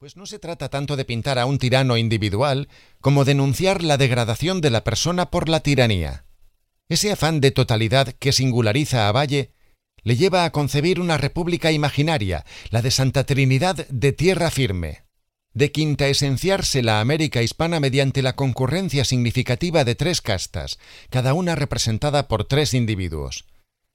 Pues no se trata tanto de pintar a un tirano individual como denunciar la degradación de la persona por la tiranía. Ese afán de totalidad que singulariza a Valle le lleva a concebir una república imaginaria, la de Santa Trinidad de tierra firme, de quinta esenciarse la América hispana mediante la concurrencia significativa de tres castas, cada una representada por tres individuos.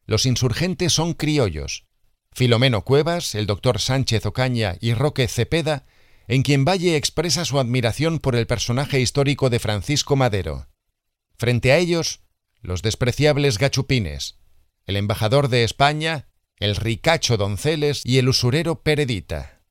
Los insurgentes son criollos. Filomeno Cuevas, el doctor Sánchez Ocaña y Roque Cepeda en quien Valle expresa su admiración por el personaje histórico de Francisco Madero. Frente a ellos, los despreciables gachupines, el embajador de España, el ricacho Donceles y el usurero Peredita.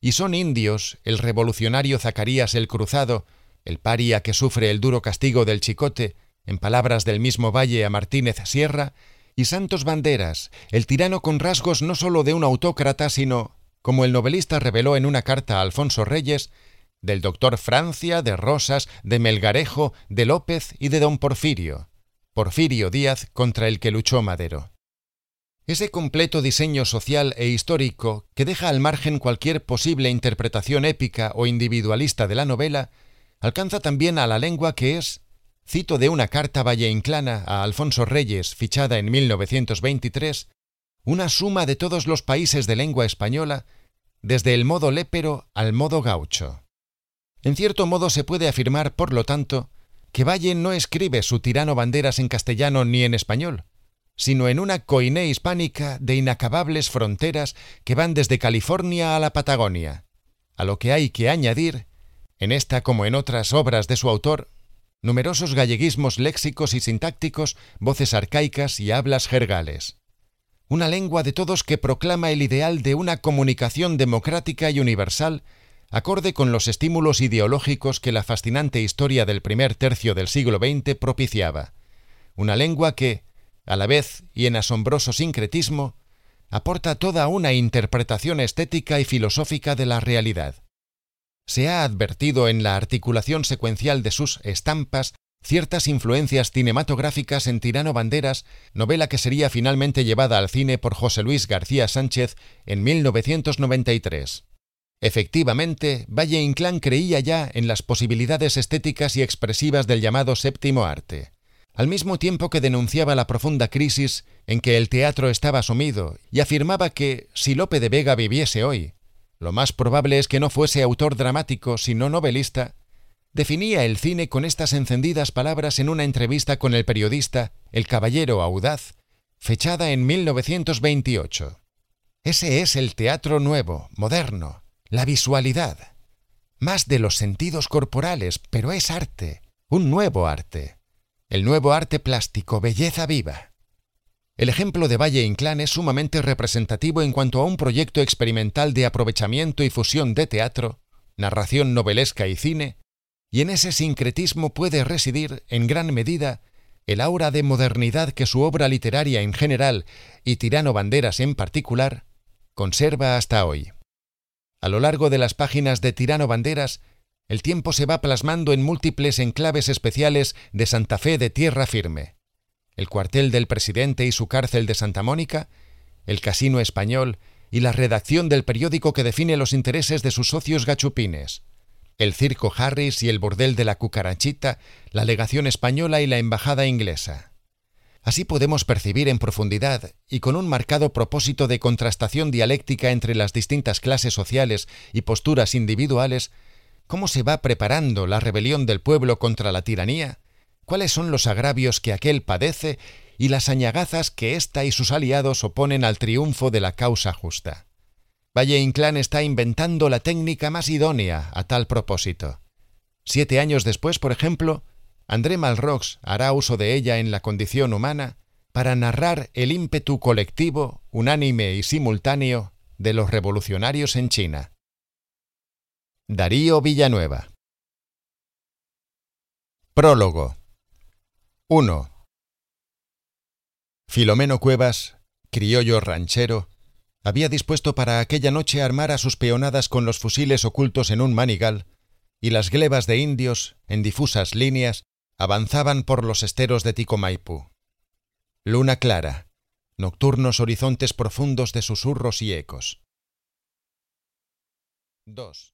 Y son indios el revolucionario Zacarías el Cruzado, el paria que sufre el duro castigo del chicote, en palabras del mismo Valle a Martínez Sierra, y Santos Banderas, el tirano con rasgos no sólo de un autócrata, sino como el novelista reveló en una carta a Alfonso Reyes, del doctor Francia, de Rosas, de Melgarejo, de López y de don Porfirio, Porfirio Díaz contra el que luchó Madero. Ese completo diseño social e histórico que deja al margen cualquier posible interpretación épica o individualista de la novela, alcanza también a la lengua que es, cito de una carta valleinclana a Alfonso Reyes fichada en 1923, una suma de todos los países de lengua española, desde el modo lépero al modo gaucho. En cierto modo se puede afirmar, por lo tanto, que Valle no escribe su tirano banderas en castellano ni en español, sino en una coiné hispánica de inacabables fronteras que van desde California a la Patagonia, a lo que hay que añadir, en esta como en otras obras de su autor, numerosos galleguismos léxicos y sintácticos, voces arcaicas y hablas jergales una lengua de todos que proclama el ideal de una comunicación democrática y universal, acorde con los estímulos ideológicos que la fascinante historia del primer tercio del siglo XX propiciaba. Una lengua que, a la vez y en asombroso sincretismo, aporta toda una interpretación estética y filosófica de la realidad. Se ha advertido en la articulación secuencial de sus estampas ciertas influencias cinematográficas en Tirano Banderas, novela que sería finalmente llevada al cine por José Luis García Sánchez en 1993. Efectivamente, Valle Inclán creía ya en las posibilidades estéticas y expresivas del llamado séptimo arte, al mismo tiempo que denunciaba la profunda crisis en que el teatro estaba sumido y afirmaba que, si Lope de Vega viviese hoy, lo más probable es que no fuese autor dramático, sino novelista, definía el cine con estas encendidas palabras en una entrevista con el periodista El Caballero Audaz, fechada en 1928. Ese es el teatro nuevo, moderno, la visualidad. Más de los sentidos corporales, pero es arte, un nuevo arte. El nuevo arte plástico, belleza viva. El ejemplo de Valle Inclán es sumamente representativo en cuanto a un proyecto experimental de aprovechamiento y fusión de teatro, narración novelesca y cine, y en ese sincretismo puede residir, en gran medida, el aura de modernidad que su obra literaria en general y Tirano Banderas en particular conserva hasta hoy. A lo largo de las páginas de Tirano Banderas, el tiempo se va plasmando en múltiples enclaves especiales de Santa Fe de tierra firme. El cuartel del presidente y su cárcel de Santa Mónica, el casino español y la redacción del periódico que define los intereses de sus socios gachupines el Circo Harris y el Bordel de la Cucarachita, la legación española y la embajada inglesa. Así podemos percibir en profundidad y con un marcado propósito de contrastación dialéctica entre las distintas clases sociales y posturas individuales, cómo se va preparando la rebelión del pueblo contra la tiranía, cuáles son los agravios que aquel padece y las añagazas que ésta y sus aliados oponen al triunfo de la causa justa. Valle Inclán está inventando la técnica más idónea a tal propósito. Siete años después, por ejemplo, André Malrox hará uso de ella en la condición humana para narrar el ímpetu colectivo, unánime y simultáneo de los revolucionarios en China. Darío Villanueva Prólogo 1. Filomeno Cuevas, criollo ranchero, había dispuesto para aquella noche armar a sus peonadas con los fusiles ocultos en un manigal, y las glebas de indios, en difusas líneas, avanzaban por los esteros de Ticomaipu. Luna clara, nocturnos horizontes profundos de susurros y ecos. 2.